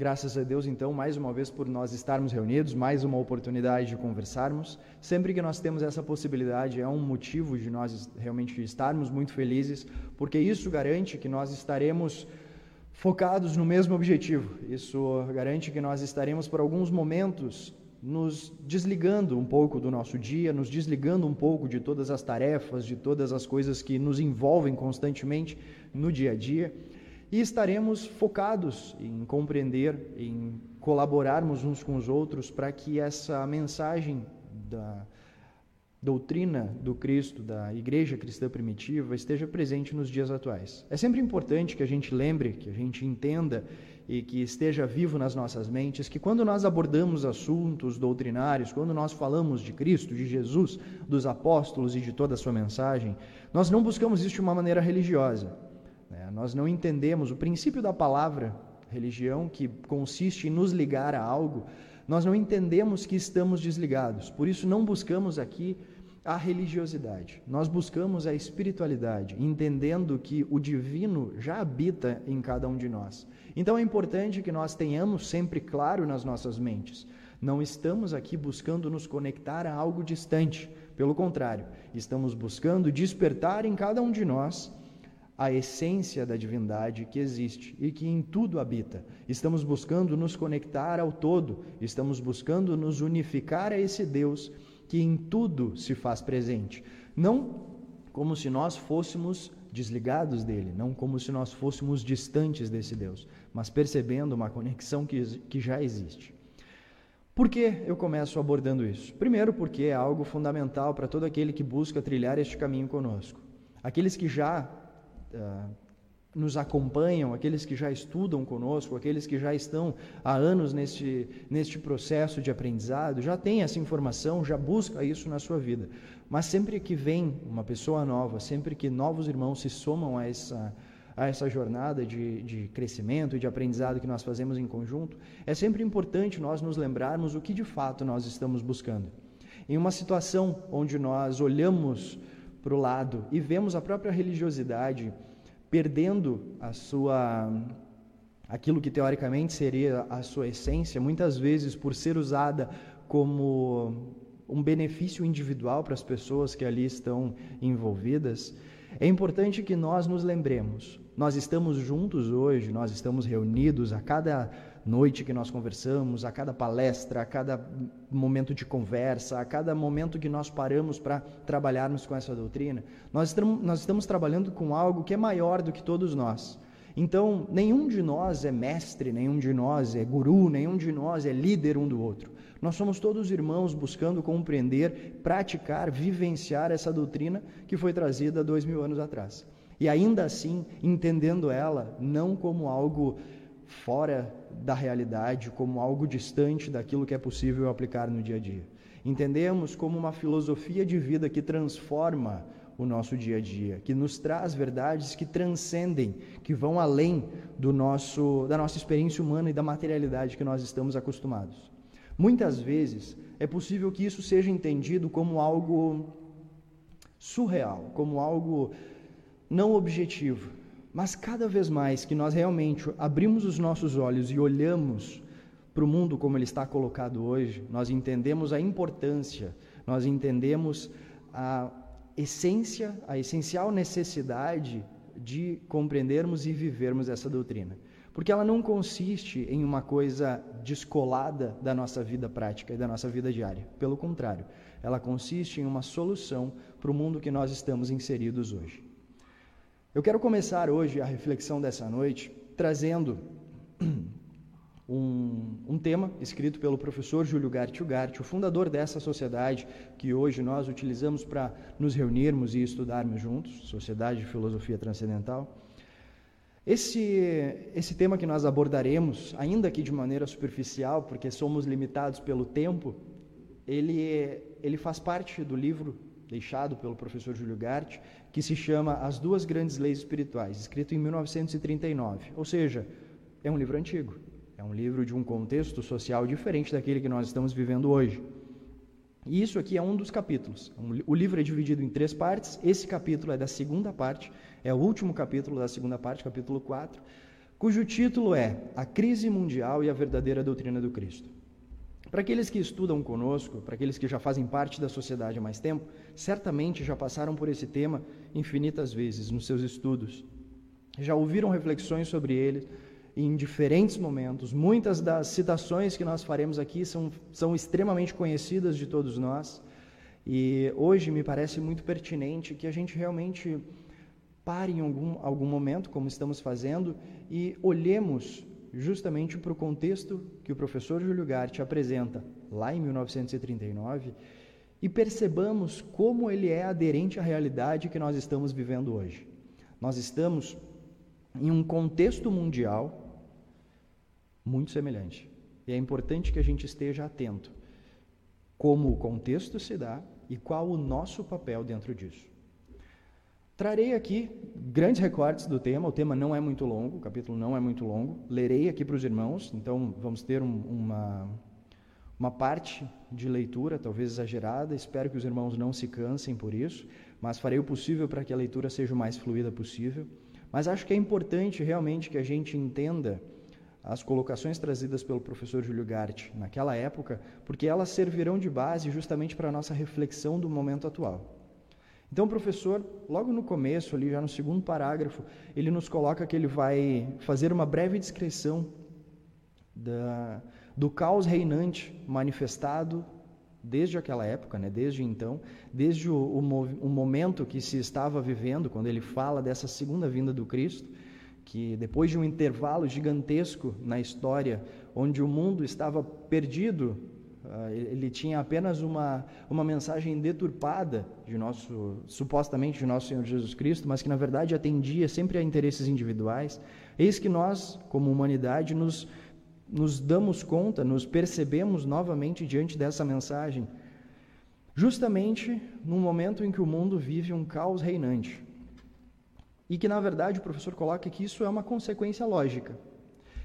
Graças a Deus, então, mais uma vez por nós estarmos reunidos, mais uma oportunidade de conversarmos. Sempre que nós temos essa possibilidade, é um motivo de nós realmente estarmos muito felizes, porque isso garante que nós estaremos focados no mesmo objetivo. Isso garante que nós estaremos por alguns momentos nos desligando um pouco do nosso dia, nos desligando um pouco de todas as tarefas, de todas as coisas que nos envolvem constantemente no dia a dia e estaremos focados em compreender, em colaborarmos uns com os outros para que essa mensagem da doutrina do Cristo, da igreja cristã primitiva, esteja presente nos dias atuais. É sempre importante que a gente lembre, que a gente entenda e que esteja vivo nas nossas mentes que quando nós abordamos assuntos doutrinários, quando nós falamos de Cristo, de Jesus, dos apóstolos e de toda a sua mensagem, nós não buscamos isso de uma maneira religiosa. Né? Nós não entendemos o princípio da palavra religião, que consiste em nos ligar a algo, nós não entendemos que estamos desligados. Por isso, não buscamos aqui a religiosidade. Nós buscamos a espiritualidade, entendendo que o divino já habita em cada um de nós. Então é importante que nós tenhamos sempre claro nas nossas mentes. Não estamos aqui buscando nos conectar a algo distante. Pelo contrário, estamos buscando despertar em cada um de nós a essência da divindade que existe e que em tudo habita. Estamos buscando nos conectar ao todo, estamos buscando nos unificar a esse Deus que em tudo se faz presente. Não como se nós fôssemos desligados dele, não como se nós fôssemos distantes desse Deus, mas percebendo uma conexão que, que já existe. Por que eu começo abordando isso? Primeiro, porque é algo fundamental para todo aquele que busca trilhar este caminho conosco. Aqueles que já uh, nos acompanham, aqueles que já estudam conosco, aqueles que já estão há anos neste, neste processo de aprendizado, já têm essa informação, já busca isso na sua vida. Mas sempre que vem uma pessoa nova, sempre que novos irmãos se somam a essa, a essa jornada de, de crescimento e de aprendizado que nós fazemos em conjunto, é sempre importante nós nos lembrarmos o que de fato nós estamos buscando. Em uma situação onde nós olhamos para o lado e vemos a própria religiosidade perdendo a sua aquilo que teoricamente seria a sua essência, muitas vezes por ser usada como um benefício individual para as pessoas que ali estão envolvidas, é importante que nós nos lembremos. Nós estamos juntos hoje, nós estamos reunidos a cada noite que nós conversamos, a cada palestra, a cada momento de conversa, a cada momento que nós paramos para trabalharmos com essa doutrina, nós estamos, nós estamos trabalhando com algo que é maior do que todos nós. Então, nenhum de nós é mestre, nenhum de nós é guru, nenhum de nós é líder um do outro. Nós somos todos irmãos buscando compreender, praticar, vivenciar essa doutrina que foi trazida dois mil anos atrás. E ainda assim, entendendo ela não como algo fora da realidade, como algo distante daquilo que é possível aplicar no dia a dia. Entendemos como uma filosofia de vida que transforma o nosso dia a dia, que nos traz verdades que transcendem, que vão além do nosso da nossa experiência humana e da materialidade que nós estamos acostumados. Muitas vezes é possível que isso seja entendido como algo surreal, como algo não objetivo, mas cada vez mais que nós realmente abrimos os nossos olhos e olhamos para o mundo como ele está colocado hoje, nós entendemos a importância, nós entendemos a essência, a essencial necessidade de compreendermos e vivermos essa doutrina. Porque ela não consiste em uma coisa descolada da nossa vida prática e da nossa vida diária. Pelo contrário, ela consiste em uma solução para o mundo que nós estamos inseridos hoje. Eu quero começar hoje a reflexão dessa noite trazendo um, um, tema escrito pelo professor Júlio Gart Ugart, o fundador dessa sociedade que hoje nós utilizamos para nos reunirmos e estudarmos juntos, Sociedade de Filosofia Transcendental. Esse, esse tema que nós abordaremos, ainda que de maneira superficial, porque somos limitados pelo tempo, ele, ele faz parte do livro deixado pelo professor Júlio Gart, que se chama As Duas Grandes Leis Espirituais, escrito em 1939. Ou seja, é um livro antigo, é um livro de um contexto social diferente daquele que nós estamos vivendo hoje. E isso aqui é um dos capítulos. O livro é dividido em três partes. Esse capítulo é da segunda parte, é o último capítulo da segunda parte, capítulo 4, cujo título é A Crise Mundial e a Verdadeira Doutrina do Cristo. Para aqueles que estudam conosco, para aqueles que já fazem parte da sociedade há mais tempo, certamente já passaram por esse tema infinitas vezes nos seus estudos. Já ouviram reflexões sobre ele em diferentes momentos. Muitas das citações que nós faremos aqui são, são extremamente conhecidas de todos nós. E hoje me parece muito pertinente que a gente realmente pare em algum, algum momento, como estamos fazendo, e olhemos justamente para o contexto que o professor Júlio Gart apresenta lá em 1939 e percebamos como ele é aderente à realidade que nós estamos vivendo hoje. Nós estamos em um contexto mundial muito semelhante. E é importante que a gente esteja atento como o contexto se dá e qual o nosso papel dentro disso. Trarei aqui grandes recortes do tema, o tema não é muito longo, o capítulo não é muito longo, lerei aqui para os irmãos, então vamos ter um, uma, uma parte de leitura, talvez exagerada, espero que os irmãos não se cansem por isso, mas farei o possível para que a leitura seja o mais fluida possível. Mas acho que é importante realmente que a gente entenda as colocações trazidas pelo professor Júlio Gart naquela época, porque elas servirão de base justamente para a nossa reflexão do momento atual. Então, o professor, logo no começo, ali já no segundo parágrafo, ele nos coloca que ele vai fazer uma breve descrição da, do caos reinante manifestado desde aquela época, né, desde então, desde o, o, o momento que se estava vivendo, quando ele fala dessa segunda vinda do Cristo, que depois de um intervalo gigantesco na história, onde o mundo estava perdido, ah, ele tinha apenas uma, uma mensagem deturpada de nosso, supostamente de nosso Senhor Jesus Cristo, mas que na verdade atendia sempre a interesses individuais. Eis que nós, como humanidade, nos, nos damos conta, nos percebemos novamente diante dessa mensagem, justamente no momento em que o mundo vive um caos reinante. E que, na verdade, o professor coloca que isso é uma consequência lógica.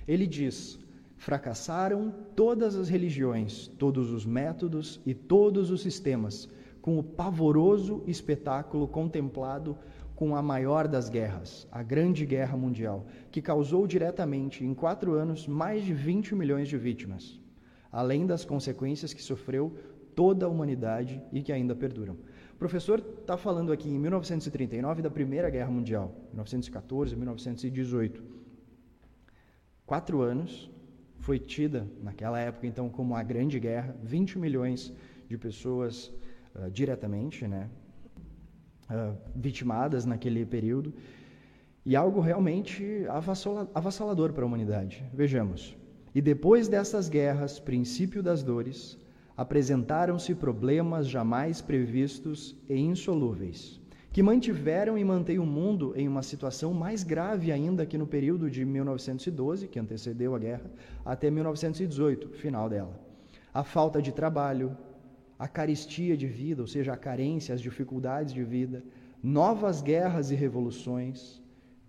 Ele diz: fracassaram todas as religiões, todos os métodos e todos os sistemas, com o pavoroso espetáculo contemplado com a maior das guerras, a Grande Guerra Mundial, que causou diretamente, em quatro anos, mais de 20 milhões de vítimas, além das consequências que sofreu toda a humanidade e que ainda perduram. O professor está falando aqui em 1939 da Primeira Guerra Mundial, 1914, 1918. Quatro anos foi tida naquela época então como a Grande Guerra, 20 milhões de pessoas uh, diretamente, né, uh, vitimadas naquele período e algo realmente avassalador para a humanidade. Vejamos. E depois dessas guerras, princípio das dores, apresentaram-se problemas jamais previstos e insolúveis, que mantiveram e mantêm o mundo em uma situação mais grave ainda que no período de 1912, que antecedeu a guerra, até 1918, final dela. A falta de trabalho, a carestia de vida, ou seja, a carência, as dificuldades de vida, novas guerras e revoluções,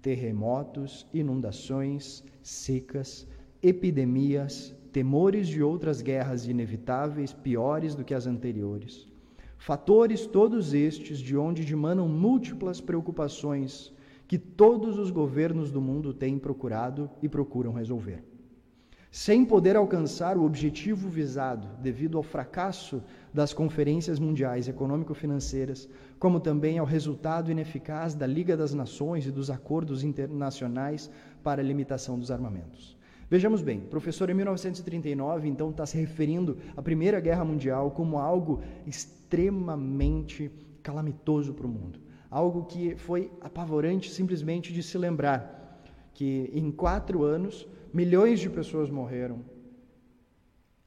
terremotos, inundações, secas, epidemias, temores de outras guerras inevitáveis, piores do que as anteriores. Fatores todos estes de onde dimanam múltiplas preocupações que todos os governos do mundo têm procurado e procuram resolver. Sem poder alcançar o objetivo visado devido ao fracasso das conferências mundiais econômico-financeiras, como também ao resultado ineficaz da Liga das Nações e dos acordos internacionais para a limitação dos armamentos. Vejamos bem, professor em 1939 então está se referindo à Primeira Guerra Mundial como algo extremamente calamitoso para o mundo. Algo que foi apavorante simplesmente de se lembrar que em quatro anos milhões de pessoas morreram.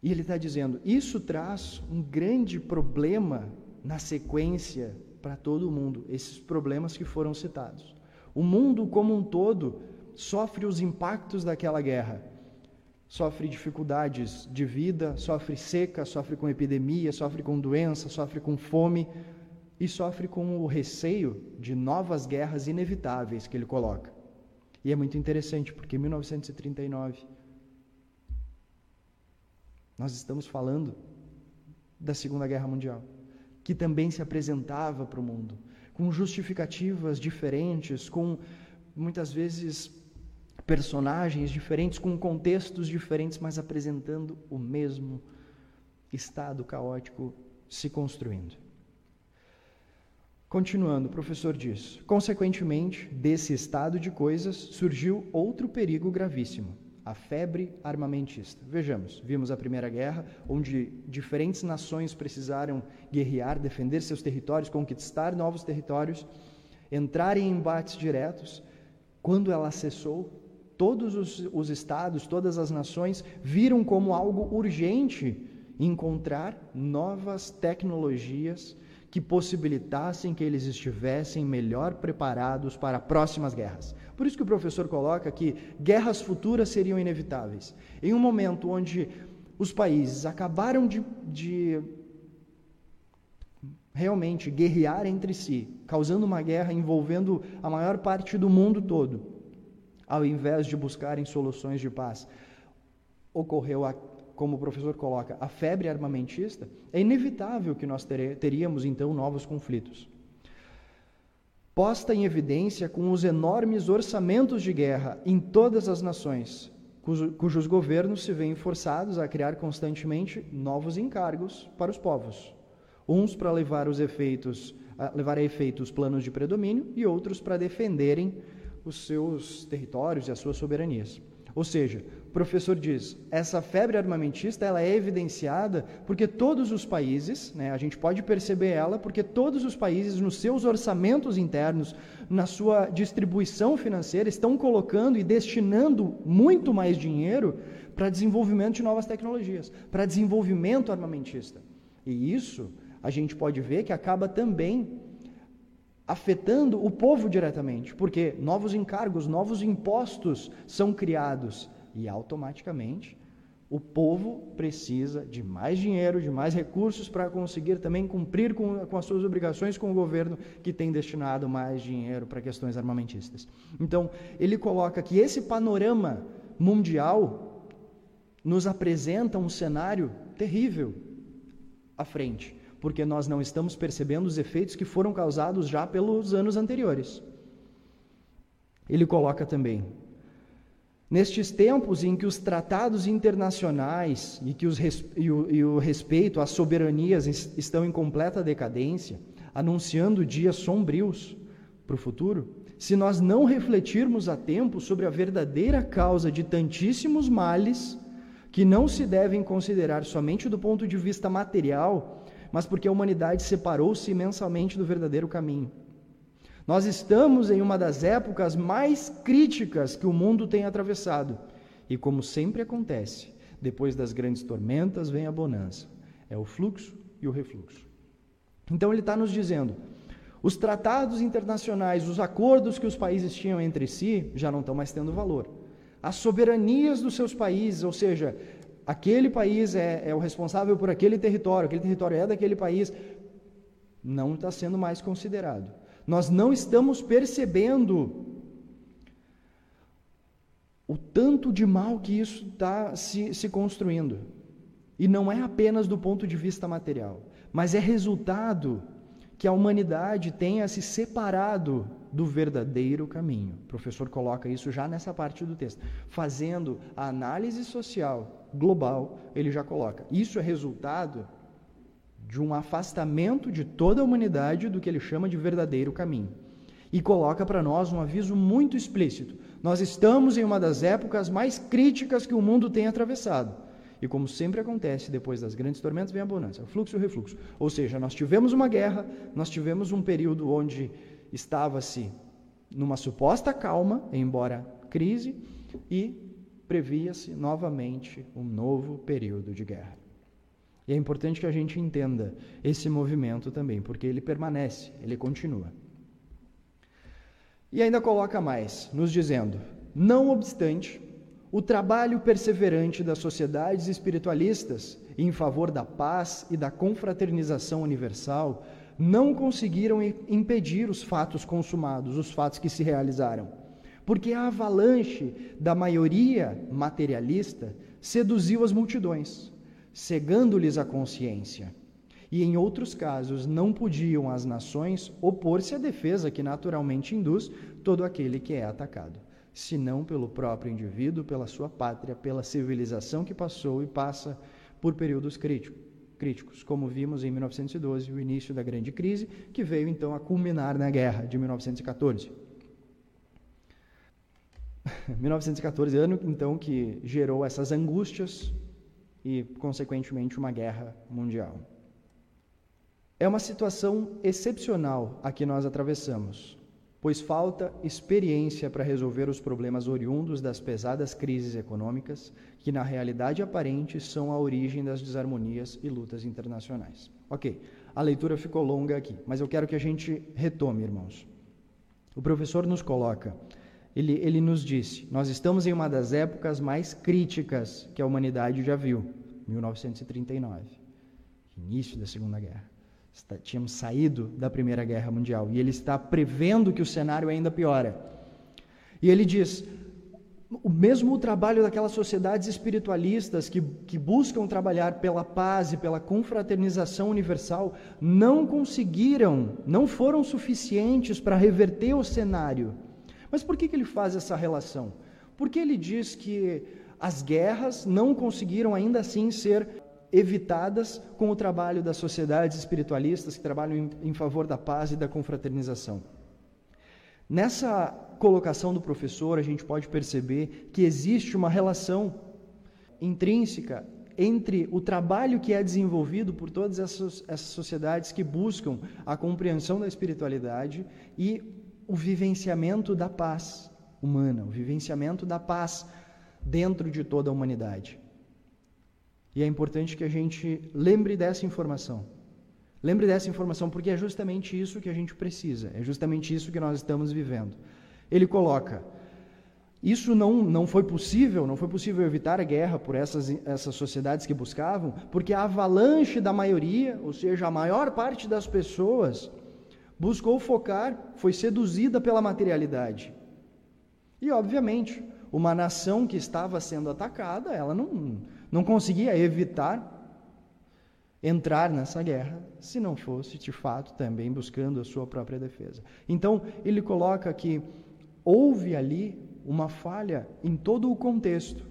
E ele está dizendo: isso traz um grande problema na sequência para todo mundo, esses problemas que foram citados. O mundo como um todo sofre os impactos daquela guerra. Sofre dificuldades de vida, sofre seca, sofre com epidemia, sofre com doença, sofre com fome e sofre com o receio de novas guerras inevitáveis que ele coloca. E é muito interessante porque em 1939 nós estamos falando da Segunda Guerra Mundial, que também se apresentava para o mundo, com justificativas diferentes, com muitas vezes personagens diferentes, com contextos diferentes, mas apresentando o mesmo estado caótico se construindo. Continuando, o professor diz: consequentemente, desse estado de coisas surgiu outro perigo gravíssimo, a febre armamentista. Vejamos, vimos a Primeira Guerra, onde diferentes nações precisaram guerrear, defender seus territórios, conquistar novos territórios, entrar em embates diretos. Quando ela cessou, todos os, os estados, todas as nações viram como algo urgente encontrar novas tecnologias que possibilitassem que eles estivessem melhor preparados para próximas guerras. Por isso que o professor coloca que guerras futuras seriam inevitáveis. Em um momento onde os países acabaram de, de realmente guerrear entre si, causando uma guerra envolvendo a maior parte do mundo todo, ao invés de buscarem soluções de paz. Ocorreu, a, como o professor coloca, a febre armamentista, é inevitável que nós teríamos então novos conflitos. Posta em evidência com os enormes orçamentos de guerra em todas as nações, cujos governos se veem forçados a criar constantemente novos encargos para os povos, uns para levar os efeitos, levar a efeitos planos de predomínio e outros para defenderem os seus territórios e as suas soberanias. Ou seja, professor diz, essa febre armamentista ela é evidenciada porque todos os países, né, a gente pode perceber ela porque todos os países nos seus orçamentos internos, na sua distribuição financeira, estão colocando e destinando muito mais dinheiro para desenvolvimento de novas tecnologias, para desenvolvimento armamentista. E isso a gente pode ver que acaba também afetando o povo diretamente, porque novos encargos, novos impostos são criados e automaticamente o povo precisa de mais dinheiro, de mais recursos para conseguir também cumprir com, com, as suas obrigações com o governo que tem destinado mais dinheiro para questões armamentistas. Então, ele coloca que esse panorama mundial nos apresenta um cenário terrível à frente porque nós não estamos percebendo os efeitos que foram causados já pelos anos anteriores. Ele coloca também: Nestes tempos em que os tratados internacionais e que os, e, o, e o respeito às soberanias estão em completa decadência, anunciando dias sombrios para o futuro, se nós não refletirmos a tempo sobre a verdadeira causa de tantíssimos males, que não se devem considerar somente do ponto de vista material, mas porque a humanidade separou-se imensamente do verdadeiro caminho. Nós estamos em uma das épocas mais críticas que o mundo tem atravessado. E como sempre acontece, depois das grandes tormentas vem a bonança. É o fluxo e o refluxo. Então ele está nos dizendo: os tratados internacionais, os acordos que os países tinham entre si, já não estão mais tendo valor. As soberanias dos seus países, ou seja, aquele país é, é o responsável por aquele território, aquele território é daquele país, não está sendo mais considerado. Nós não estamos percebendo o tanto de mal que isso está se, se construindo. E não é apenas do ponto de vista material, mas é resultado que a humanidade tenha se separado do verdadeiro caminho. O professor coloca isso já nessa parte do texto. Fazendo a análise social global, ele já coloca. Isso é resultado de um afastamento de toda a humanidade do que ele chama de verdadeiro caminho. E coloca para nós um aviso muito explícito. Nós estamos em uma das épocas mais críticas que o mundo tem atravessado. E como sempre acontece, depois das grandes tormentas vem a bonança, o fluxo e o refluxo. Ou seja, nós tivemos uma guerra, nós tivemos um período onde estava-se numa suposta calma, embora crise, e previa-se novamente um novo período de guerra. E é importante que a gente entenda esse movimento também, porque ele permanece, ele continua. E ainda coloca mais, nos dizendo: não obstante, o trabalho perseverante das sociedades espiritualistas em favor da paz e da confraternização universal não conseguiram impedir os fatos consumados, os fatos que se realizaram. Porque a avalanche da maioria materialista seduziu as multidões, cegando-lhes a consciência. E em outros casos, não podiam as nações opor-se à defesa que naturalmente induz todo aquele que é atacado. senão pelo próprio indivíduo, pela sua pátria, pela civilização que passou e passa por períodos críticos, como vimos em 1912, o início da grande crise, que veio então a culminar na guerra de 1914. 1914, ano então que gerou essas angústias e, consequentemente, uma guerra mundial. É uma situação excepcional a que nós atravessamos, pois falta experiência para resolver os problemas oriundos das pesadas crises econômicas, que na realidade aparente são a origem das desarmonias e lutas internacionais. Ok, a leitura ficou longa aqui, mas eu quero que a gente retome, irmãos. O professor nos coloca, ele, ele nos disse: nós estamos em uma das épocas mais críticas que a humanidade já viu, 1939, início da Segunda Guerra. Tínhamos saído da Primeira Guerra Mundial e ele está prevendo que o cenário ainda piora. E ele diz: o mesmo trabalho daquelas sociedades espiritualistas que, que buscam trabalhar pela paz e pela confraternização universal não conseguiram, não foram suficientes para reverter o cenário. Mas por que, que ele faz essa relação? Porque ele diz que as guerras não conseguiram ainda assim ser evitadas com o trabalho das sociedades espiritualistas que trabalham em, em favor da paz e da confraternização. Nessa colocação do professor, a gente pode perceber que existe uma relação intrínseca entre o trabalho que é desenvolvido por todas essas, essas sociedades que buscam a compreensão da espiritualidade e o vivenciamento da paz humana, o vivenciamento da paz dentro de toda a humanidade. E é importante que a gente lembre dessa informação. Lembre dessa informação, porque é justamente isso que a gente precisa, é justamente isso que nós estamos vivendo. Ele coloca: isso não, não foi possível, não foi possível evitar a guerra por essas, essas sociedades que buscavam, porque a avalanche da maioria, ou seja, a maior parte das pessoas, buscou focar, foi seduzida pela materialidade. E, obviamente, uma nação que estava sendo atacada, ela não, não conseguia evitar entrar nessa guerra se não fosse, de fato, também buscando a sua própria defesa. Então, ele coloca que houve ali uma falha em todo o contexto.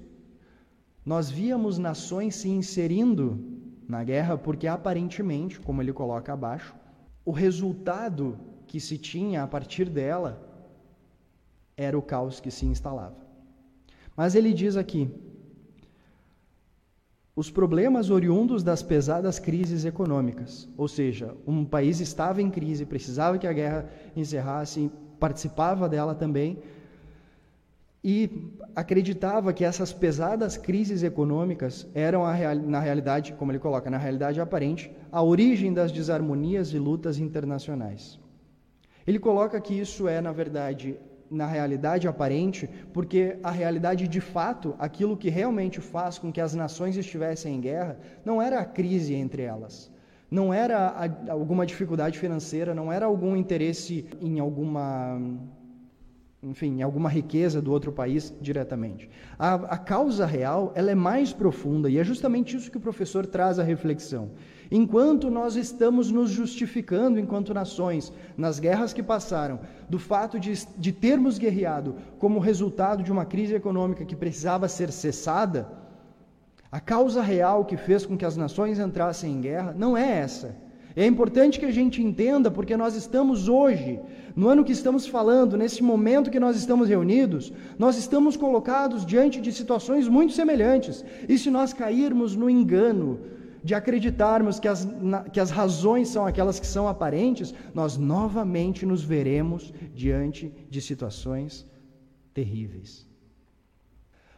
Nós víamos nações se inserindo na guerra porque, aparentemente, como ele coloca abaixo, o resultado que se tinha a partir dela era o caos que se instalava. Mas ele diz aqui: os problemas oriundos das pesadas crises econômicas, ou seja, um país estava em crise, precisava que a guerra encerrasse, participava dela também, e acreditava que essas pesadas crises econômicas eram, real, na realidade, como ele coloca, na realidade aparente, a origem das desarmonias e lutas internacionais. Ele coloca que isso é, na verdade, na realidade aparente, porque a realidade de fato, aquilo que realmente faz com que as nações estivessem em guerra, não era a crise entre elas, não era alguma dificuldade financeira, não era algum interesse em alguma enfim, alguma riqueza do outro país diretamente. A, a, causa real ela é mais profunda e é justamente isso que o professor traz à reflexão. Enquanto nós estamos nos justificando enquanto nações nas guerras que passaram, do fato de, de termos guerreado como resultado de uma crise econômica que precisava ser cessada, a causa real que fez com que as nações entrassem em guerra não é essa. É importante que a gente entenda, porque nós estamos hoje, no ano que estamos falando, nesse momento que nós estamos reunidos, nós estamos colocados diante de situações muito semelhantes. E se nós cairmos no engano, de acreditarmos que as, na, que as razões são aquelas que são aparentes, nós novamente nos veremos diante de situações terríveis.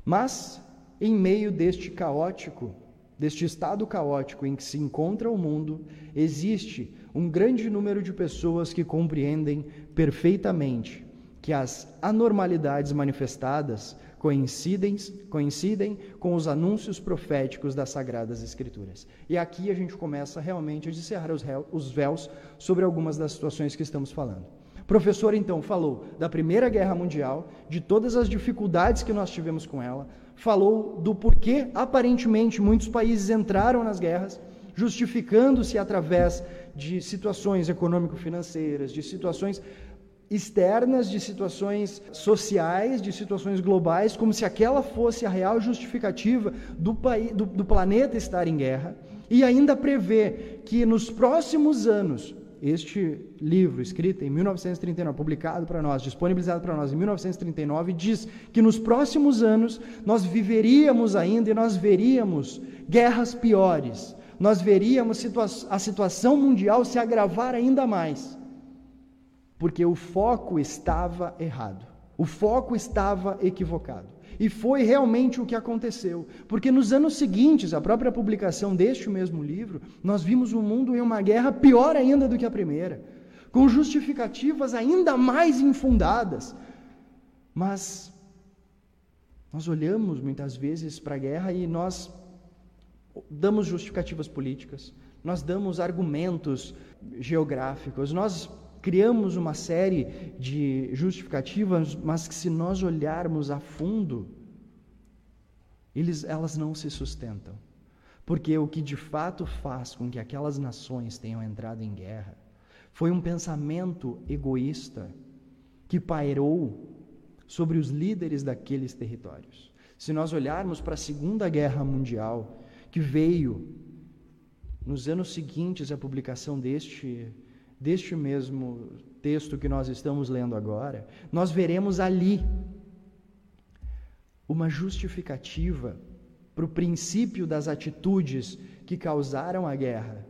Mas, em meio deste caótico, deste estado caótico em que se encontra o mundo, existe um grande número de pessoas que compreendem perfeitamente que as anormalidades manifestadas coincidem, coincidem com os anúncios proféticos das Sagradas Escrituras. E aqui a gente começa realmente a descerrar os, os véus sobre algumas das situações que estamos falando. Professor então falou da Primeira Guerra Mundial, de todas as dificuldades que nós tivemos com ela, falou do porquê aparentemente muitos países entraram nas guerras, justificando-se através de situações econômico-financeiras, de situações externas, de situações sociais, de situações globais, como se aquela fosse a real justificativa do, do, do planeta estar em guerra, e ainda prevê que nos próximos anos, este livro, escrito em 1939, publicado para nós, disponibilizado para nós em 1939, diz que nos próximos anos nós viveríamos ainda e nós veríamos guerras piores, nós veríamos a situação mundial se agravar ainda mais. Porque o foco estava errado, o foco estava equivocado. E foi realmente o que aconteceu, porque nos anos seguintes, a própria publicação deste mesmo livro, nós vimos o mundo em uma guerra pior ainda do que a primeira, com justificativas ainda mais infundadas. Mas nós olhamos muitas vezes para a guerra e nós damos justificativas políticas, nós damos argumentos geográficos, nós criamos uma série de justificativas, mas que se nós olharmos a fundo, eles, elas não se sustentam. Porque o que de fato faz com que aquelas nações tenham entrado em guerra foi um pensamento egoísta que pairou sobre os líderes daqueles territórios. Se nós olharmos para a Segunda Guerra Mundial, que veio nos anos seguintes à publicação deste deste mesmo texto que nós estamos lendo agora, nós veremos ali uma justificativa para o princípio das atitudes que causaram a guerra.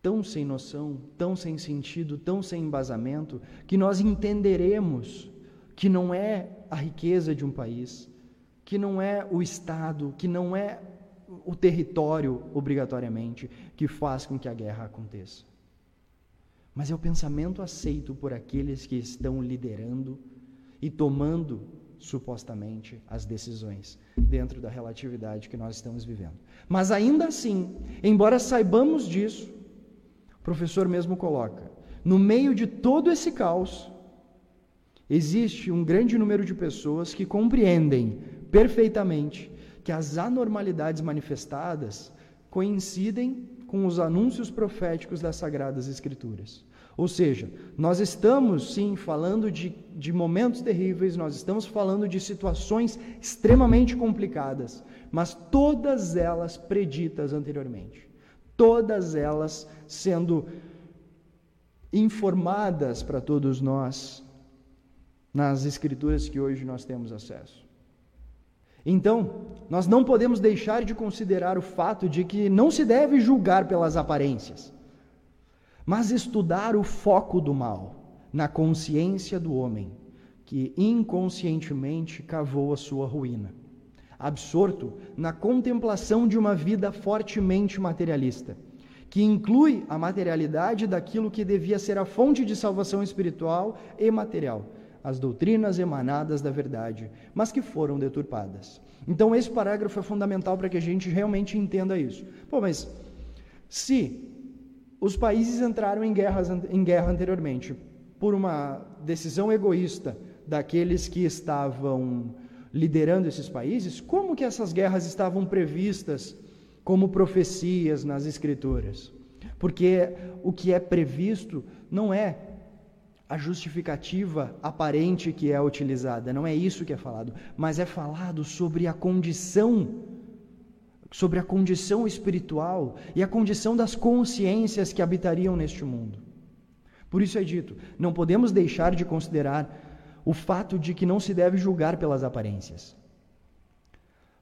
Tão sem noção, tão sem sentido, tão sem embasamento, que nós entenderemos que não é a riqueza de um país, que não é o Estado, que não é o território, obrigatoriamente, que faz com que a guerra aconteça mas é o pensamento aceito por aqueles que estão liderando e tomando supostamente as decisões dentro da relatividade que nós estamos vivendo. Mas ainda assim, embora saibamos disso, o professor mesmo coloca, no meio de todo esse caos, existe um grande número de pessoas que compreendem perfeitamente que as anormalidades manifestadas coincidem com os anúncios proféticos das Sagradas Escrituras. Ou seja, nós estamos sim falando de, de momentos terríveis, nós estamos falando de situações extremamente complicadas, mas todas elas preditas anteriormente, todas elas sendo informadas para todos nós nas Escrituras que hoje nós temos acesso. Então, nós não podemos deixar de considerar o fato de que não se deve julgar pelas aparências, mas estudar o foco do mal na consciência do homem, que inconscientemente cavou a sua ruína, absorto na contemplação de uma vida fortemente materialista, que inclui a materialidade daquilo que devia ser a fonte de salvação espiritual e material as doutrinas emanadas da verdade, mas que foram deturpadas. Então, esse parágrafo é fundamental para que a gente realmente entenda isso. Pô, mas se os países entraram em, guerras, em guerra anteriormente por uma decisão egoísta daqueles que estavam liderando esses países, como que essas guerras estavam previstas como profecias nas Escrituras? Porque o que é previsto não é a justificativa aparente que é utilizada, não é isso que é falado, mas é falado sobre a condição sobre a condição espiritual e a condição das consciências que habitariam neste mundo. Por isso é dito, não podemos deixar de considerar o fato de que não se deve julgar pelas aparências,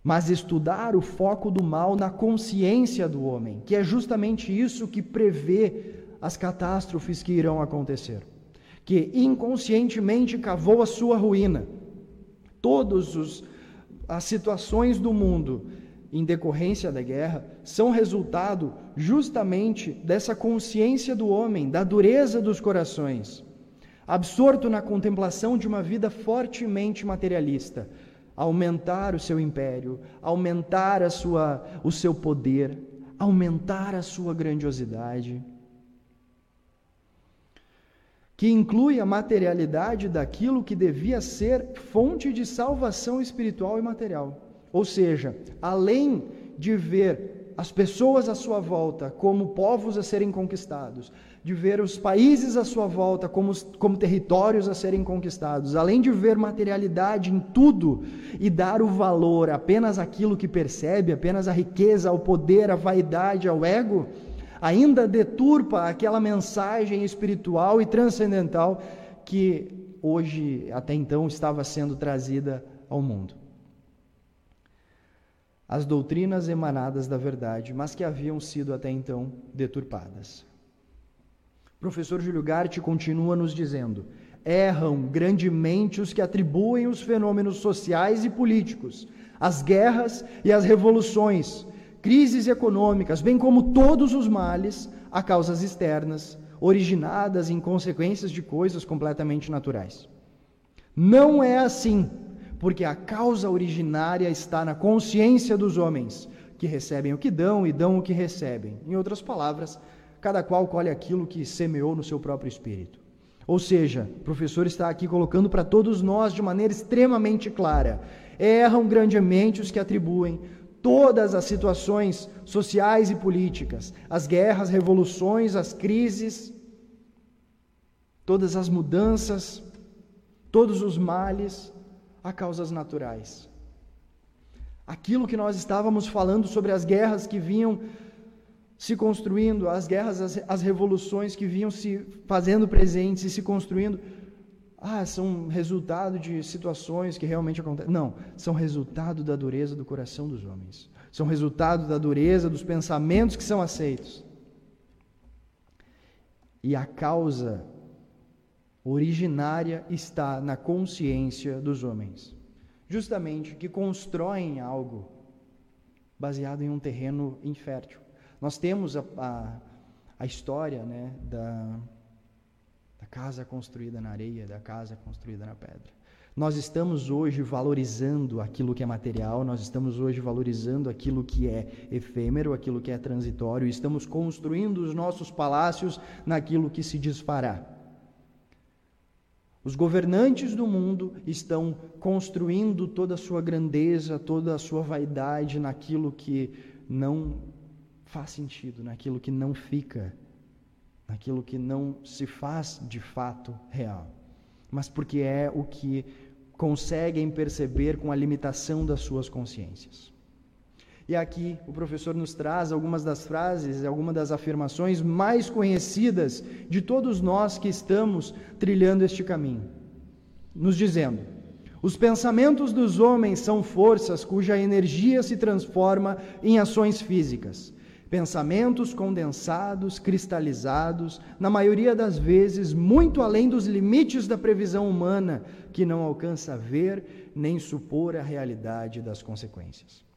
mas estudar o foco do mal na consciência do homem, que é justamente isso que prevê as catástrofes que irão acontecer que inconscientemente cavou a sua ruína. Todas as situações do mundo em decorrência da guerra são resultado justamente dessa consciência do homem, da dureza dos corações, absorto na contemplação de uma vida fortemente materialista, aumentar o seu império, aumentar a sua, o seu poder, aumentar a sua grandiosidade que inclui a materialidade daquilo que devia ser fonte de salvação espiritual e material. Ou seja, além de ver as pessoas à sua volta como povos a serem conquistados, de ver os países à sua volta como, como territórios a serem conquistados, além de ver materialidade em tudo e dar o valor apenas àquilo que percebe, apenas à riqueza, ao poder, à vaidade, ao ego, ainda deturpa aquela mensagem espiritual e transcendental que hoje, até então, estava sendo trazida ao mundo. As doutrinas emanadas da verdade, mas que haviam sido até então deturpadas. O professor Júlio Garte continua nos dizendo: erram grandemente os que atribuem os fenômenos sociais e políticos, as guerras e as revoluções, crises econômicas, bem como todos os males, a causas externas, originadas em consequências de coisas completamente naturais. Não é assim, porque a causa originária está na consciência dos homens, que recebem o que dão e dão o que recebem. Em outras palavras, cada qual colhe aquilo que semeou no seu próprio espírito. Ou seja, o professor está aqui colocando para todos nós de maneira extremamente clara: erram grandemente os que atribuem todas as situações sociais e políticas, as guerras, revoluções, as crises, todas as mudanças, todos os males a causas naturais. Aquilo que nós estávamos falando sobre as guerras que vinham se construindo, as guerras, as, as revoluções que vinham se fazendo presentes e se construindo, ah, são resultado de situações que realmente acontecem. Não, são resultado da dureza do coração dos homens. São resultado da dureza dos pensamentos que são aceitos. E a causa originária está na consciência dos homens, justamente que constroem algo baseado em um terreno infértil. Nós temos a, a, a história né, da, da casa construída na areia, da casa construída na pedra. Nós estamos hoje valorizando aquilo que é material, nós estamos hoje valorizando aquilo que é efêmero, aquilo que é transitório, estamos construindo os nossos palácios naquilo que se desfará. Os governantes do mundo estão construindo toda a sua grandeza, toda a sua vaidade naquilo que não faz sentido, naquilo que não fica, naquilo que não se faz de fato real, mas porque é o que conseguem perceber com a limitação das suas consciências. E aqui o professor nos traz algumas das frases, algumas das afirmações mais conhecidas de todos nós que estamos trilhando este caminho, nos dizendo: os pensamentos dos homens são forças cuja energia se transforma em ações físicas. Pensamentos condensados, cristalizados, na maioria das vezes muito além dos limites da previsão humana, que não alcança ver nem supor a realidade das consequências.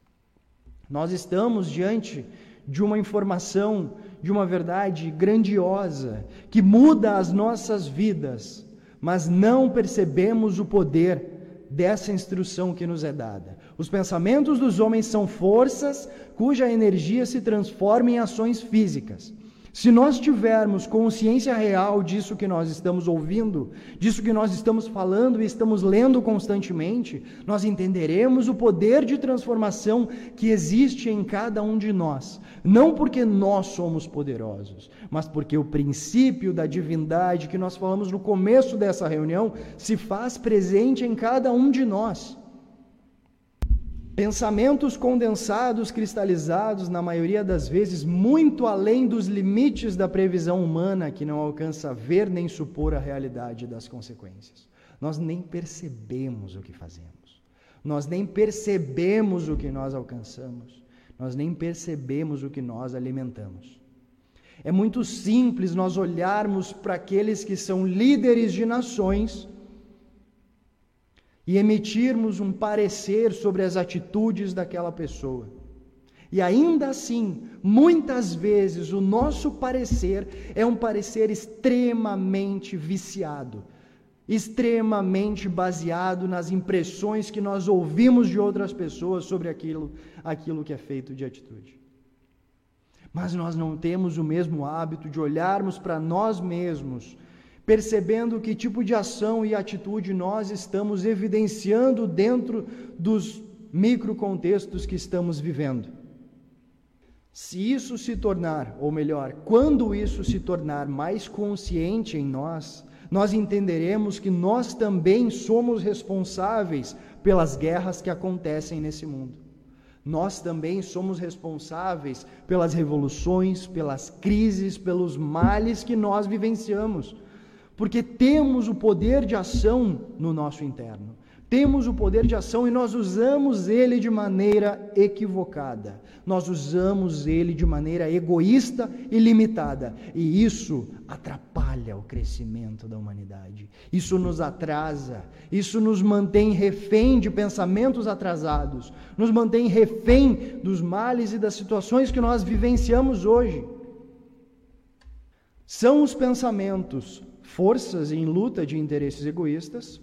Nós estamos diante de uma informação, de uma verdade grandiosa, que muda as nossas vidas, mas não percebemos o poder dessa instrução que nos é dada. Os pensamentos dos homens são forças cuja energia se transforma em ações físicas. Se nós tivermos consciência real disso que nós estamos ouvindo, disso que nós estamos falando e estamos lendo constantemente, nós entenderemos o poder de transformação que existe em cada um de nós. Não porque nós somos poderosos, mas porque o princípio da divindade que nós falamos no começo dessa reunião se faz presente em cada um de nós. Pensamentos condensados, cristalizados, na maioria das vezes, muito além dos limites da previsão humana, que não alcança ver nem supor a realidade das consequências. Nós nem percebemos o que fazemos, nós nem percebemos o que nós alcançamos, nós nem percebemos o que nós alimentamos. É muito simples nós olharmos para aqueles que são líderes de nações e emitirmos um parecer sobre as atitudes daquela pessoa. E ainda assim, muitas vezes o nosso parecer é um parecer extremamente viciado, extremamente baseado nas impressões que nós ouvimos de outras pessoas sobre aquilo, aquilo que é feito de atitude. Mas nós não temos o mesmo hábito de olharmos para nós mesmos percebendo que tipo de ação e atitude nós estamos evidenciando dentro dos microcontextos que estamos vivendo. Se isso se tornar, ou melhor, quando isso se tornar mais consciente em nós, nós entenderemos que nós também somos responsáveis pelas guerras que acontecem nesse mundo. Nós também somos responsáveis pelas revoluções, pelas crises, pelos males que nós vivenciamos, porque temos o poder de ação no nosso interno. Temos o poder de ação e nós usamos ele de maneira equivocada. Nós usamos ele de maneira egoísta e limitada. E isso atrapalha o crescimento da humanidade. Isso nos atrasa. Isso nos mantém refém de pensamentos atrasados. Nos mantém refém dos males e das situações que nós vivenciamos hoje. São os pensamentos forças em luta de interesses egoístas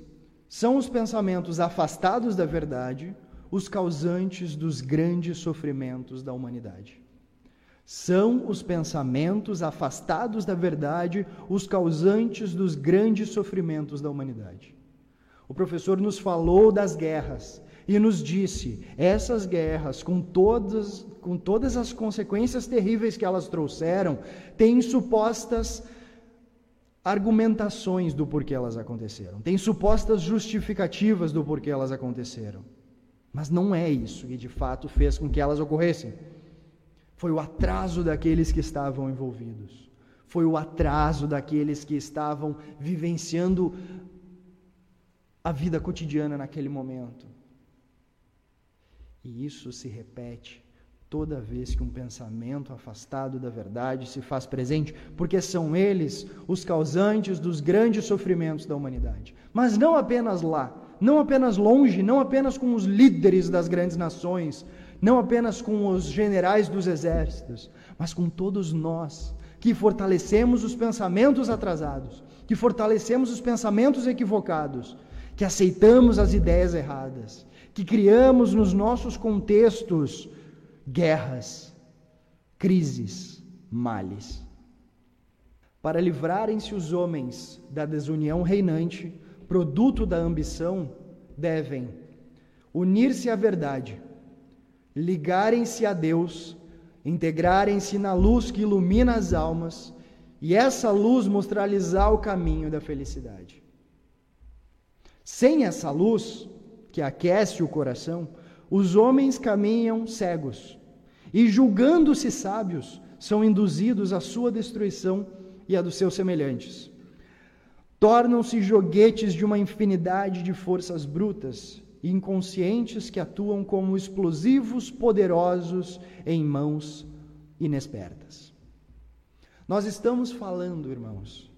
são os pensamentos afastados da verdade os causantes dos grandes sofrimentos da humanidade. São os pensamentos afastados da verdade os causantes dos grandes sofrimentos da humanidade. O professor nos falou das guerras e nos disse: essas guerras, com todas, com todas as consequências terríveis que elas trouxeram, têm supostas argumentações do porquê elas aconteceram, tem supostas justificativas do porquê elas aconteceram. Mas não é isso que de fato fez com que elas ocorressem. Foi o atraso daqueles que estavam envolvidos. Foi o atraso daqueles que estavam vivenciando a vida cotidiana naquele momento. E isso se repete toda vez que um pensamento afastado da verdade se faz presente, porque são eles os causantes dos grandes sofrimentos da humanidade. Mas não apenas lá, não apenas longe, não apenas com os líderes das grandes nações, não apenas com os generais dos exércitos, mas com todos nós que fortalecemos os pensamentos atrasados, que fortalecemos os pensamentos equivocados, que aceitamos as ideias erradas, que criamos nos nossos contextos guerras, crises, males. Para livrarem-se os homens da desunião reinante, produto da ambição, devem unir-se à verdade, ligarem-se a Deus, integrarem-se na luz que ilumina as almas, e essa luz mostrar-lhes o caminho da felicidade. Sem essa luz, que aquece o coração, os homens caminham cegos, e julgando-se sábios, são induzidos à sua destruição e à dos seus semelhantes. Tornam-se joguetes de uma infinidade de forças brutas e inconscientes que atuam como explosivos poderosos em mãos inexpertas. Nós estamos falando, irmãos,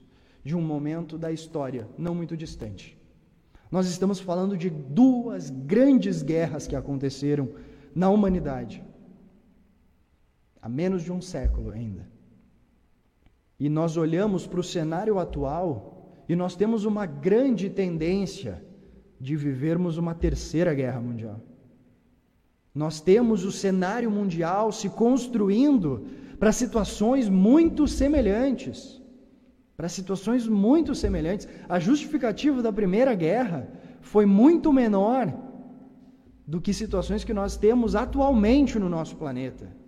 de um momento da história não muito distante. Nós estamos falando de duas grandes guerras que aconteceram na humanidade há menos de um século ainda. E nós olhamos para o cenário atual e nós temos uma grande tendência de vivermos uma terceira guerra mundial. Nós temos o cenário mundial se construindo para situações muito semelhantes. Para situações muito semelhantes. A justificativa da Primeira Guerra foi muito menor do que situações que nós temos atualmente no nosso planeta.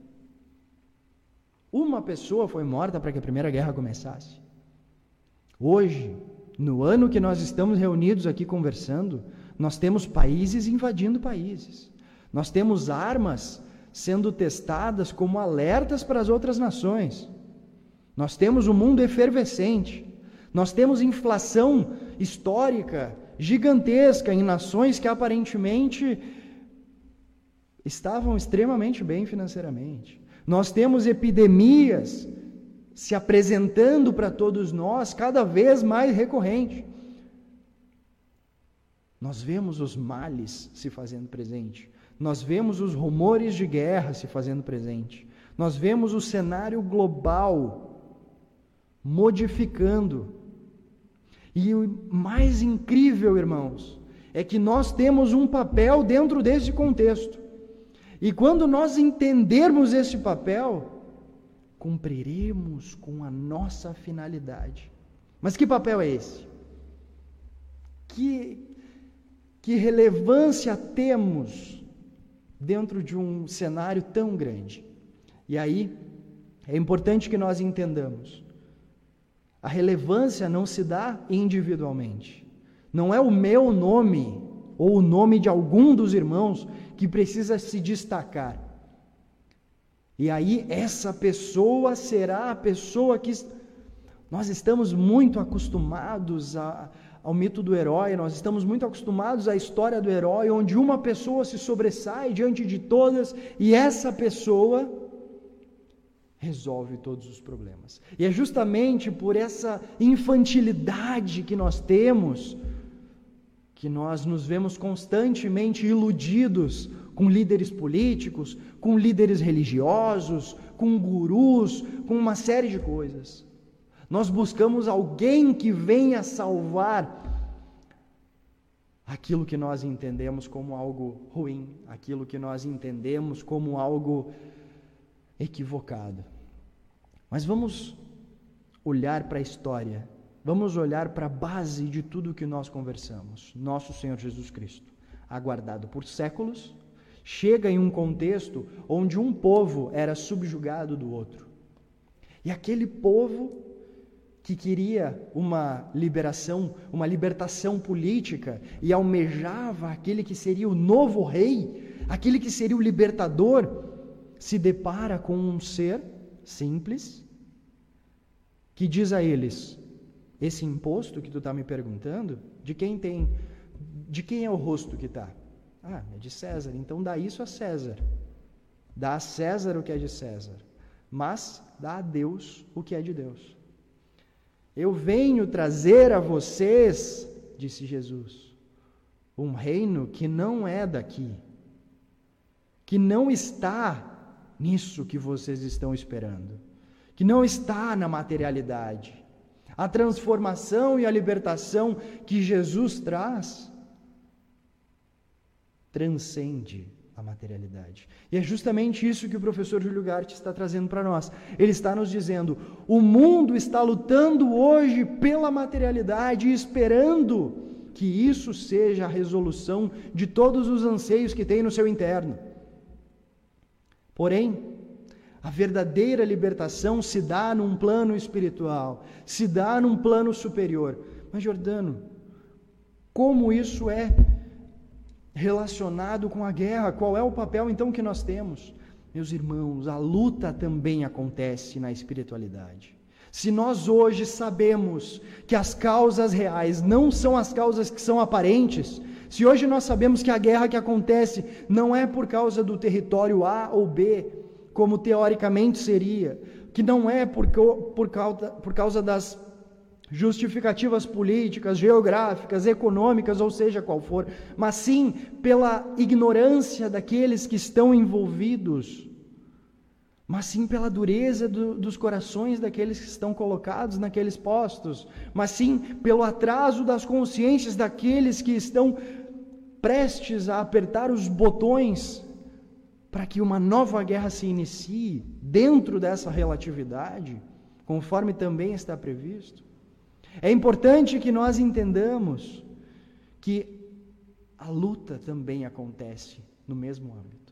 Uma pessoa foi morta para que a Primeira Guerra começasse. Hoje, no ano que nós estamos reunidos aqui conversando, nós temos países invadindo países. Nós temos armas sendo testadas como alertas para as outras nações. Nós temos um mundo efervescente. Nós temos inflação histórica gigantesca em nações que aparentemente estavam extremamente bem financeiramente. Nós temos epidemias se apresentando para todos nós cada vez mais recorrente. Nós vemos os males se fazendo presente. Nós vemos os rumores de guerra se fazendo presente. Nós vemos o cenário global modificando. E o mais incrível, irmãos, é que nós temos um papel dentro desse contexto. E quando nós entendermos esse papel, cumpriremos com a nossa finalidade. Mas que papel é esse? Que, que relevância temos dentro de um cenário tão grande? E aí, é importante que nós entendamos: a relevância não se dá individualmente. Não é o meu nome ou o nome de algum dos irmãos que precisa se destacar. E aí, essa pessoa será a pessoa que. Nós estamos muito acostumados a, ao mito do herói, nós estamos muito acostumados à história do herói, onde uma pessoa se sobressai diante de todas e essa pessoa resolve todos os problemas. E é justamente por essa infantilidade que nós temos que nós nos vemos constantemente iludidos com líderes políticos, com líderes religiosos, com gurus, com uma série de coisas. Nós buscamos alguém que venha salvar aquilo que nós entendemos como algo ruim, aquilo que nós entendemos como algo equivocado. Mas vamos olhar para a história, vamos olhar para a base de tudo que nós conversamos. Nosso Senhor Jesus Cristo, aguardado por séculos, chega em um contexto onde um povo era subjugado do outro. E aquele povo que queria uma liberação, uma libertação política e almejava aquele que seria o novo rei, aquele que seria o libertador, se depara com um ser simples que diz a eles: esse imposto que tu está me perguntando, de quem tem, de quem é o rosto que está? Ah, é de César. Então dá isso a César. Dá a César o que é de César. Mas dá a Deus o que é de Deus. Eu venho trazer a vocês, disse Jesus, um reino que não é daqui, que não está nisso que vocês estão esperando, que não está na materialidade. A transformação e a libertação que Jesus traz transcende a materialidade. E é justamente isso que o professor Júlio Gart está trazendo para nós. Ele está nos dizendo: o mundo está lutando hoje pela materialidade, esperando que isso seja a resolução de todos os anseios que tem no seu interno. Porém, a verdadeira libertação se dá num plano espiritual, se dá num plano superior. Mas, Jordano, como isso é relacionado com a guerra. Qual é o papel então que nós temos? Meus irmãos, a luta também acontece na espiritualidade. Se nós hoje sabemos que as causas reais não são as causas que são aparentes, se hoje nós sabemos que a guerra que acontece não é por causa do território A ou B, como teoricamente seria, que não é por, por, causa, por causa das justificativas políticas, geográficas, econômicas, ou seja qual for, mas sim pela ignorância daqueles que estão envolvidos, mas sim pela dureza do, dos corações daqueles que estão colocados naqueles postos, mas sim pelo atraso das consciências daqueles que estão prestes a apertar os botões para que uma nova guerra se inicie dentro dessa relatividade, conforme também está previsto. É importante que nós entendamos que a luta também acontece no mesmo âmbito.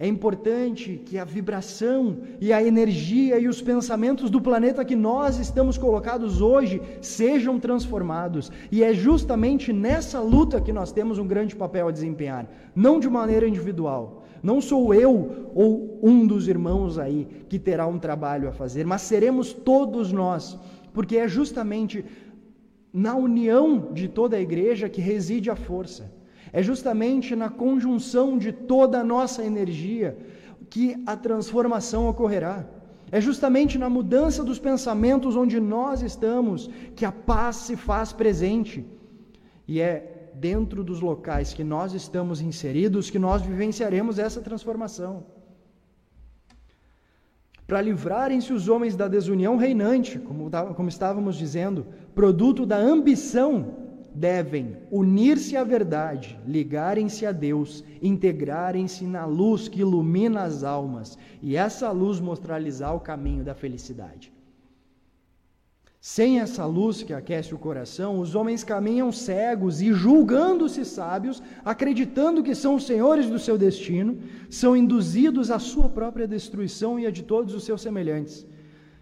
É importante que a vibração e a energia e os pensamentos do planeta que nós estamos colocados hoje sejam transformados. E é justamente nessa luta que nós temos um grande papel a desempenhar, não de maneira individual. Não sou eu ou um dos irmãos aí que terá um trabalho a fazer, mas seremos todos nós porque é justamente na união de toda a igreja que reside a força. É justamente na conjunção de toda a nossa energia que a transformação ocorrerá. É justamente na mudança dos pensamentos onde nós estamos que a paz se faz presente. E é dentro dos locais que nós estamos inseridos que nós vivenciaremos essa transformação para livrarem-se os homens da desunião reinante, como, como estávamos dizendo, produto da ambição, devem unir-se à verdade, ligarem-se a Deus, integrarem-se na luz que ilumina as almas, e essa luz mostrar-lhes o caminho da felicidade. Sem essa luz que aquece o coração, os homens caminham cegos e, julgando-se sábios, acreditando que são os senhores do seu destino, são induzidos à sua própria destruição e a de todos os seus semelhantes,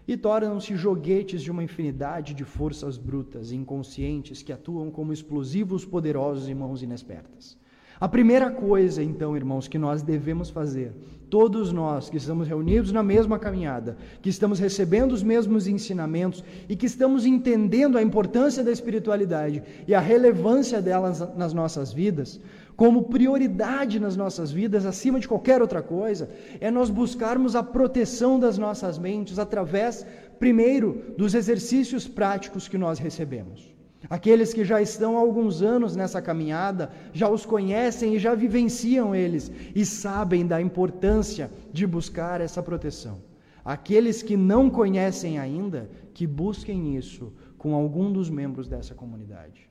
e tornam-se joguetes de uma infinidade de forças brutas inconscientes que atuam como explosivos poderosos em mãos inespertas. A primeira coisa, então, irmãos, que nós devemos fazer, todos nós que estamos reunidos na mesma caminhada, que estamos recebendo os mesmos ensinamentos e que estamos entendendo a importância da espiritualidade e a relevância delas nas nossas vidas, como prioridade nas nossas vidas, acima de qualquer outra coisa, é nós buscarmos a proteção das nossas mentes através, primeiro, dos exercícios práticos que nós recebemos. Aqueles que já estão há alguns anos nessa caminhada, já os conhecem e já vivenciam eles e sabem da importância de buscar essa proteção. Aqueles que não conhecem ainda, que busquem isso com algum dos membros dessa comunidade.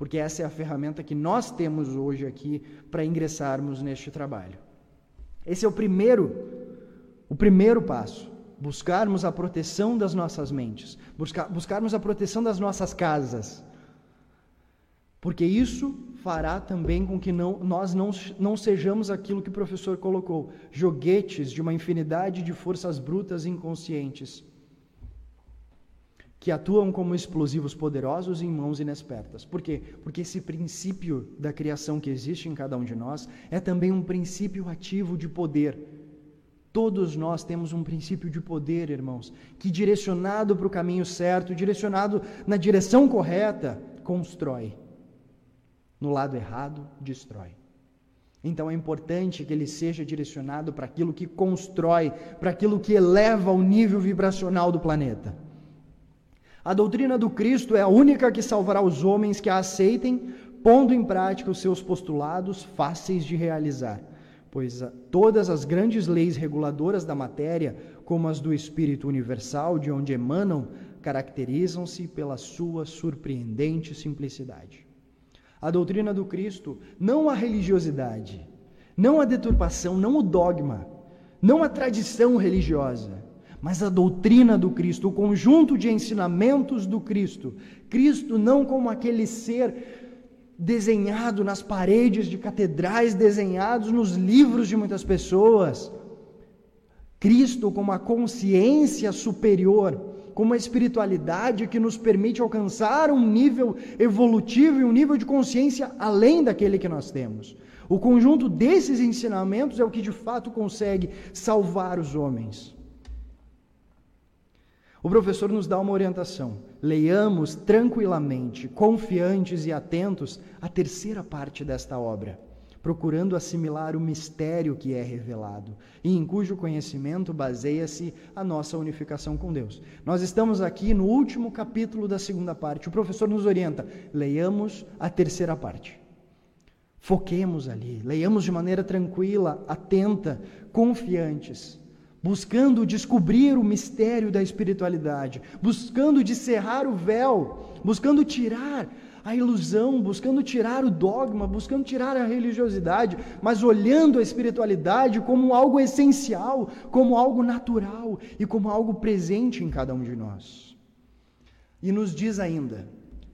Porque essa é a ferramenta que nós temos hoje aqui para ingressarmos neste trabalho. Esse é o primeiro, o primeiro passo. Buscarmos a proteção das nossas mentes, buscar, buscarmos a proteção das nossas casas, porque isso fará também com que não, nós não, não sejamos aquilo que o professor colocou, joguetes de uma infinidade de forças brutas inconscientes, que atuam como explosivos poderosos em mãos inespertas. Por quê? Porque esse princípio da criação que existe em cada um de nós é também um princípio ativo de poder. Todos nós temos um princípio de poder, irmãos, que direcionado para o caminho certo, direcionado na direção correta, constrói no lado errado, destrói. Então é importante que ele seja direcionado para aquilo que constrói, para aquilo que eleva o nível vibracional do planeta. A doutrina do Cristo é a única que salvará os homens que a aceitem, pondo em prática os seus postulados fáceis de realizar, pois todas as grandes leis reguladoras da matéria, como as do Espírito Universal, de onde emanam, caracterizam-se pela sua surpreendente simplicidade. A doutrina do Cristo, não a religiosidade, não a deturpação, não o dogma, não a tradição religiosa, mas a doutrina do Cristo, o conjunto de ensinamentos do Cristo. Cristo não como aquele ser desenhado nas paredes de catedrais, desenhados nos livros de muitas pessoas. Cristo como a consciência superior com uma espiritualidade que nos permite alcançar um nível evolutivo e um nível de consciência além daquele que nós temos. O conjunto desses ensinamentos é o que de fato consegue salvar os homens. O professor nos dá uma orientação. Leiamos tranquilamente, confiantes e atentos a terceira parte desta obra procurando assimilar o mistério que é revelado e em cujo conhecimento baseia-se a nossa unificação com Deus. Nós estamos aqui no último capítulo da segunda parte. O professor nos orienta: leiamos a terceira parte. Foquemos ali, leiamos de maneira tranquila, atenta, confiantes, buscando descobrir o mistério da espiritualidade, buscando descerrar o véu, buscando tirar a ilusão, buscando tirar o dogma, buscando tirar a religiosidade, mas olhando a espiritualidade como algo essencial, como algo natural e como algo presente em cada um de nós. E nos diz ainda: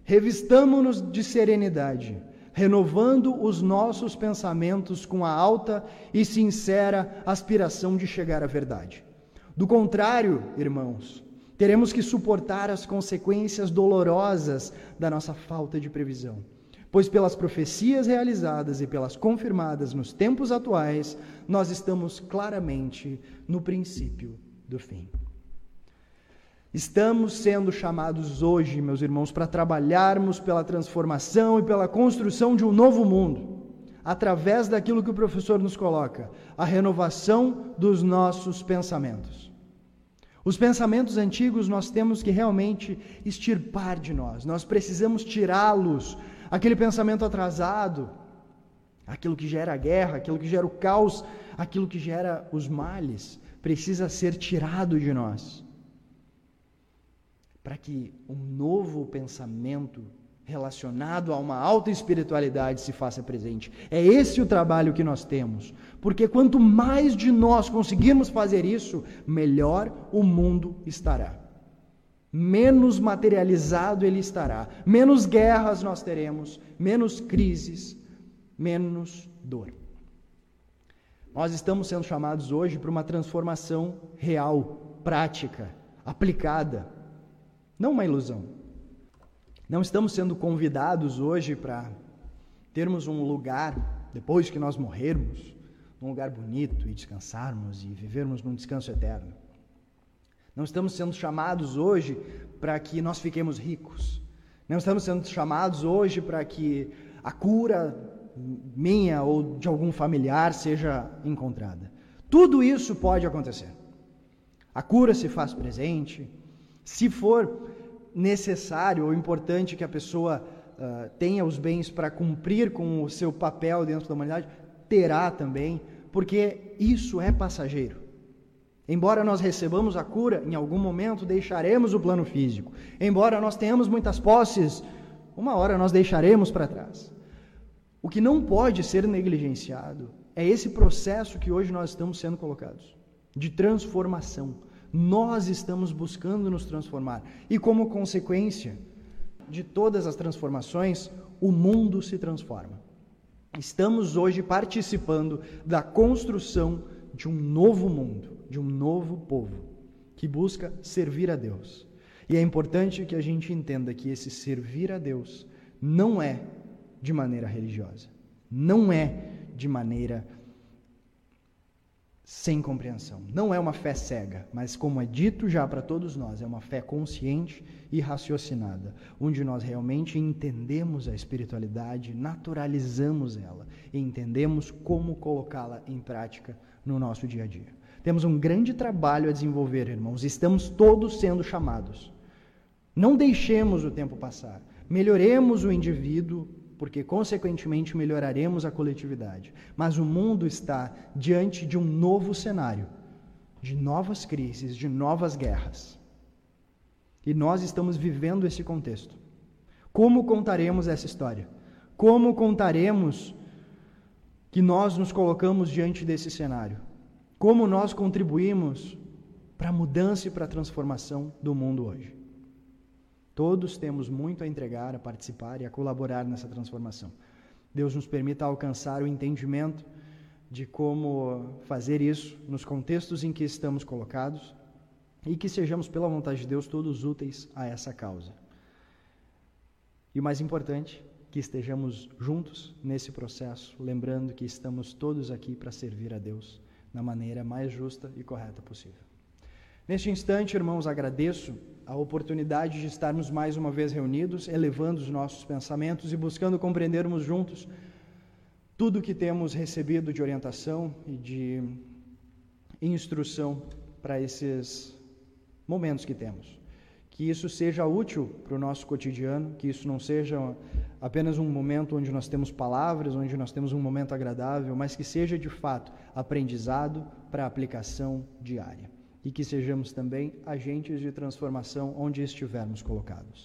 revistamo-nos de serenidade, renovando os nossos pensamentos com a alta e sincera aspiração de chegar à verdade. Do contrário, irmãos, Teremos que suportar as consequências dolorosas da nossa falta de previsão. Pois, pelas profecias realizadas e pelas confirmadas nos tempos atuais, nós estamos claramente no princípio do fim. Estamos sendo chamados hoje, meus irmãos, para trabalharmos pela transformação e pela construção de um novo mundo, através daquilo que o professor nos coloca, a renovação dos nossos pensamentos. Os pensamentos antigos nós temos que realmente extirpar de nós, nós precisamos tirá-los. Aquele pensamento atrasado, aquilo que gera guerra, aquilo que gera o caos, aquilo que gera os males, precisa ser tirado de nós. Para que um novo pensamento relacionado a uma alta espiritualidade se faça presente. É esse o trabalho que nós temos. Porque quanto mais de nós conseguirmos fazer isso, melhor o mundo estará. menos materializado ele estará, menos guerras nós teremos, menos crises, menos dor. Nós estamos sendo chamados hoje para uma transformação real, prática, aplicada, não uma ilusão. Não estamos sendo convidados hoje para termos um lugar, depois que nós morrermos, um lugar bonito e descansarmos e vivermos num descanso eterno. Não estamos sendo chamados hoje para que nós fiquemos ricos. Não estamos sendo chamados hoje para que a cura minha ou de algum familiar seja encontrada. Tudo isso pode acontecer. A cura se faz presente. Se for necessário ou importante que a pessoa uh, tenha os bens para cumprir com o seu papel dentro da humanidade, terá também, porque isso é passageiro. Embora nós recebamos a cura, em algum momento deixaremos o plano físico. Embora nós tenhamos muitas posses, uma hora nós deixaremos para trás. O que não pode ser negligenciado é esse processo que hoje nós estamos sendo colocados de transformação. Nós estamos buscando nos transformar e, como consequência de todas as transformações, o mundo se transforma. Estamos hoje participando da construção de um novo mundo de um novo povo que busca servir a Deus. E é importante que a gente entenda que esse servir a Deus não é de maneira religiosa, não é de maneira sem compreensão. Não é uma fé cega, mas como é dito já para todos nós, é uma fé consciente e raciocinada, onde nós realmente entendemos a espiritualidade, naturalizamos ela e entendemos como colocá-la em prática no nosso dia a dia. Temos um grande trabalho a desenvolver, irmãos. Estamos todos sendo chamados. Não deixemos o tempo passar. Melhoremos o indivíduo, porque consequentemente melhoraremos a coletividade. Mas o mundo está diante de um novo cenário, de novas crises, de novas guerras. E nós estamos vivendo esse contexto. Como contaremos essa história? Como contaremos que nós nos colocamos diante desse cenário? Como nós contribuímos para a mudança e para a transformação do mundo hoje? Todos temos muito a entregar, a participar e a colaborar nessa transformação. Deus nos permita alcançar o entendimento de como fazer isso nos contextos em que estamos colocados e que sejamos, pela vontade de Deus, todos úteis a essa causa. E o mais importante, que estejamos juntos nesse processo, lembrando que estamos todos aqui para servir a Deus na maneira mais justa e correta possível. Neste instante, irmãos, agradeço a oportunidade de estarmos mais uma vez reunidos, elevando os nossos pensamentos e buscando compreendermos juntos tudo que temos recebido de orientação e de instrução para esses momentos que temos. Que isso seja útil para o nosso cotidiano, que isso não seja apenas um momento onde nós temos palavras, onde nós temos um momento agradável, mas que seja de fato aprendizado para aplicação diária. E que sejamos também agentes de transformação onde estivermos colocados.